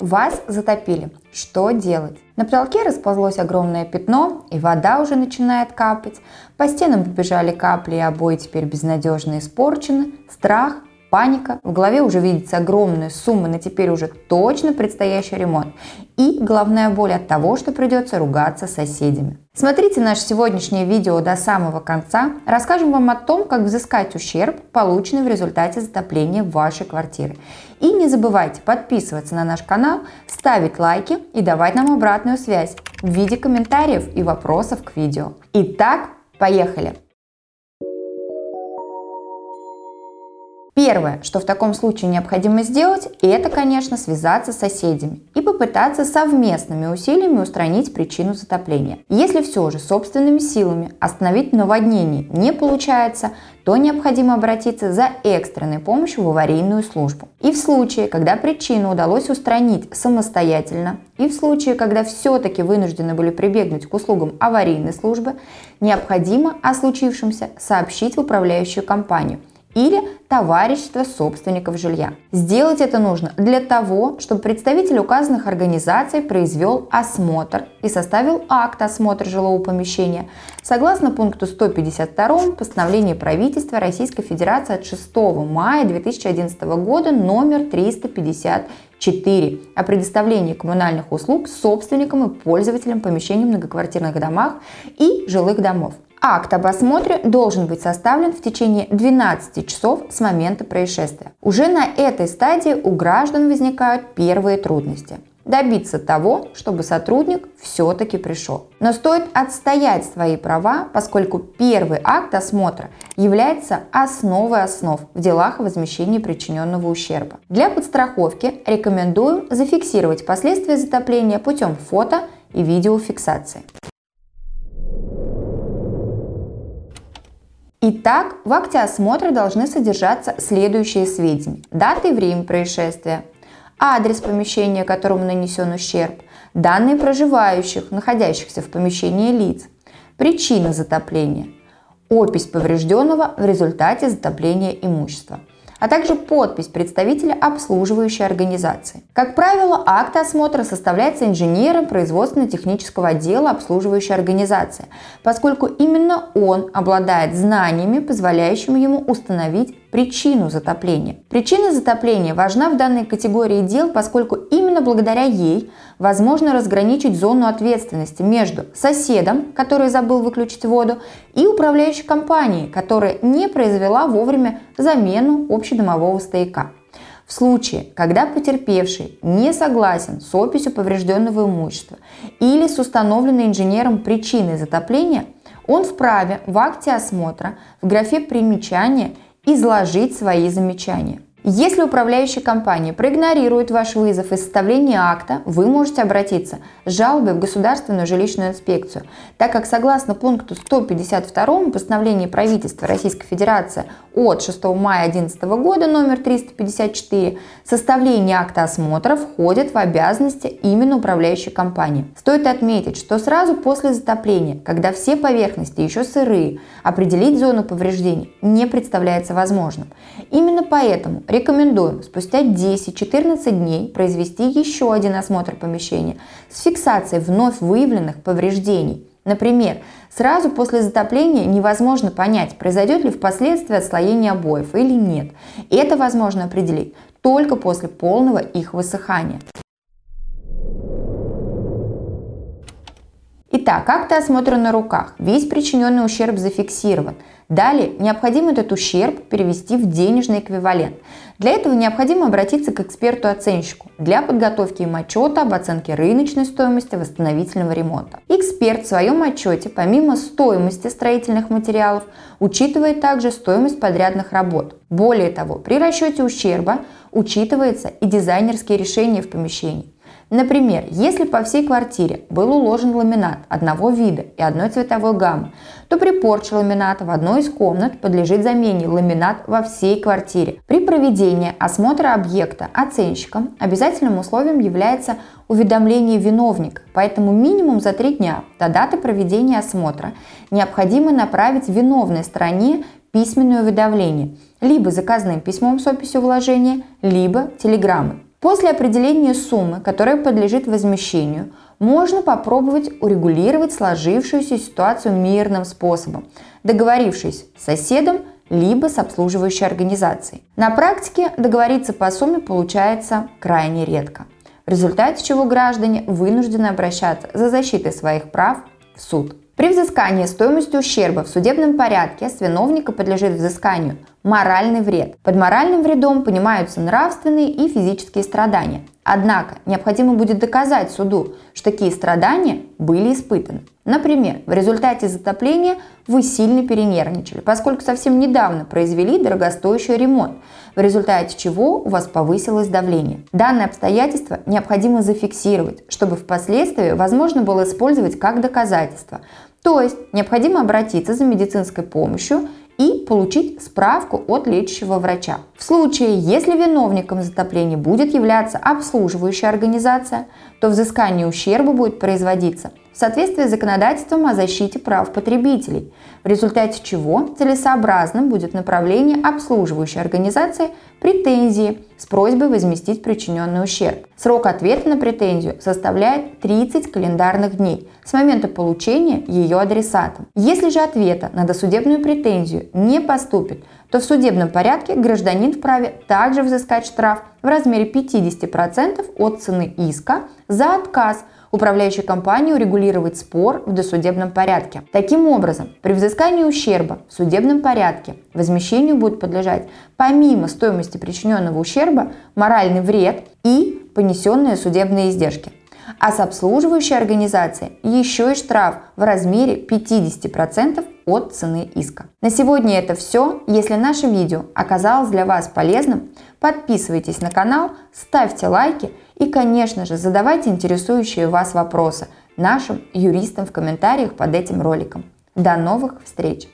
Вас затопили. Что делать? На потолке расползлось огромное пятно, и вода уже начинает капать. По стенам побежали капли, и обои теперь безнадежно испорчены. Страх, паника, в голове уже видится огромная сумма на теперь уже точно предстоящий ремонт и головная боль от того, что придется ругаться с соседями. Смотрите наше сегодняшнее видео до самого конца, расскажем вам о том, как взыскать ущерб, полученный в результате затопления вашей квартиры. И не забывайте подписываться на наш канал, ставить лайки и давать нам обратную связь в виде комментариев и вопросов к видео. Итак, поехали! Первое, что в таком случае необходимо сделать, это, конечно, связаться с соседями и попытаться совместными усилиями устранить причину затопления. Если все же собственными силами остановить наводнение не получается, то необходимо обратиться за экстренной помощью в аварийную службу. И в случае, когда причину удалось устранить самостоятельно, и в случае, когда все-таки вынуждены были прибегнуть к услугам аварийной службы, необходимо о случившемся сообщить в управляющую компанию – или товарищество собственников жилья. Сделать это нужно для того, чтобы представитель указанных организаций произвел осмотр и составил акт осмотра жилого помещения согласно пункту 152 постановления правительства Российской Федерации от 6 мая 2011 года номер 354 о предоставлении коммунальных услуг собственникам и пользователям помещений в многоквартирных домах и жилых домов. Акт об осмотре должен быть составлен в течение 12 часов с момента происшествия. Уже на этой стадии у граждан возникают первые трудности добиться того, чтобы сотрудник все-таки пришел. Но стоит отстоять свои права, поскольку первый акт осмотра является основой основ в делах о возмещении причиненного ущерба. Для подстраховки рекомендую зафиксировать последствия затопления путем фото и видеофиксации. Итак, в акте осмотра должны содержаться следующие сведения. Дата и время происшествия, адрес помещения, которому нанесен ущерб, данные проживающих, находящихся в помещении лиц, причина затопления, опись поврежденного в результате затопления имущества – а также подпись представителя обслуживающей организации. Как правило, акт осмотра составляется инженером производственно-технического отдела обслуживающей организации, поскольку именно он обладает знаниями, позволяющими ему установить причину затопления. Причина затопления важна в данной категории дел, поскольку именно благодаря ей возможно разграничить зону ответственности между соседом, который забыл выключить воду, и управляющей компанией, которая не произвела вовремя замену общедомового стояка. В случае, когда потерпевший не согласен с описью поврежденного имущества или с установленной инженером причиной затопления, он вправе в акте осмотра в графе примечания изложить свои замечания. Если управляющая компания проигнорирует ваш вызов и составление акта, вы можете обратиться с жалобой в Государственную жилищную инспекцию, так как согласно пункту 152 постановления правительства Российской Федерации от 6 мая 2011 года номер 354 составление акта осмотра входит в обязанности именно управляющей компании. Стоит отметить, что сразу после затопления, когда все поверхности еще сырые, определить зону повреждений не представляется возможным. Именно поэтому Рекомендуем спустя 10-14 дней произвести еще один осмотр помещения с фиксацией вновь выявленных повреждений. Например, сразу после затопления невозможно понять, произойдет ли впоследствии отслоение обоев или нет. Это возможно определить только после полного их высыхания. Итак, акты осмотра на руках. Весь причиненный ущерб зафиксирован. Далее необходимо этот ущерб перевести в денежный эквивалент. Для этого необходимо обратиться к эксперту-оценщику для подготовки им отчета об оценке рыночной стоимости восстановительного ремонта. Эксперт в своем отчете помимо стоимости строительных материалов учитывает также стоимость подрядных работ. Более того, при расчете ущерба учитывается и дизайнерские решения в помещении. Например, если по всей квартире был уложен ламинат одного вида и одной цветовой гаммы, то при порче ламината в одной из комнат подлежит замене ламинат во всей квартире. При проведении осмотра объекта оценщиком обязательным условием является уведомление виновника, поэтому минимум за три дня до даты проведения осмотра необходимо направить виновной стороне письменное уведомление, либо заказным письмом с описью вложения, либо телеграммой. После определения суммы, которая подлежит возмещению, можно попробовать урегулировать сложившуюся ситуацию мирным способом, договорившись с соседом либо с обслуживающей организацией. На практике договориться по сумме получается крайне редко, в результате чего граждане вынуждены обращаться за защитой своих прав в суд. При взыскании стоимости ущерба в судебном порядке с виновника подлежит взысканию моральный вред. Под моральным вредом понимаются нравственные и физические страдания. Однако необходимо будет доказать суду, что такие страдания были испытаны. Например, в результате затопления вы сильно перенервничали, поскольку совсем недавно произвели дорогостоящий ремонт, в результате чего у вас повысилось давление. Данное обстоятельство необходимо зафиксировать, чтобы впоследствии возможно было использовать как доказательство. То есть необходимо обратиться за медицинской помощью и получить справку от лечащего врача. В случае, если виновником затопления будет являться обслуживающая организация, то взыскание ущерба будет производиться в соответствии с законодательством о защите прав потребителей, в результате чего целесообразным будет направление обслуживающей организации претензии с просьбой возместить причиненный ущерб. Срок ответа на претензию составляет 30 календарных дней с момента получения ее адресатом. Если же ответа на досудебную претензию не поступит, то в судебном порядке гражданин вправе также взыскать штраф в размере 50% от цены иска за отказ – управляющей компании урегулировать спор в досудебном порядке. Таким образом, при взыскании ущерба в судебном порядке возмещению будет подлежать помимо стоимости причиненного ущерба моральный вред и понесенные судебные издержки. А с обслуживающей организацией еще и штраф в размере 50% от цены иска. На сегодня это все. Если наше видео оказалось для вас полезным, подписывайтесь на канал, ставьте лайки и, конечно же, задавайте интересующие вас вопросы нашим юристам в комментариях под этим роликом. До новых встреч!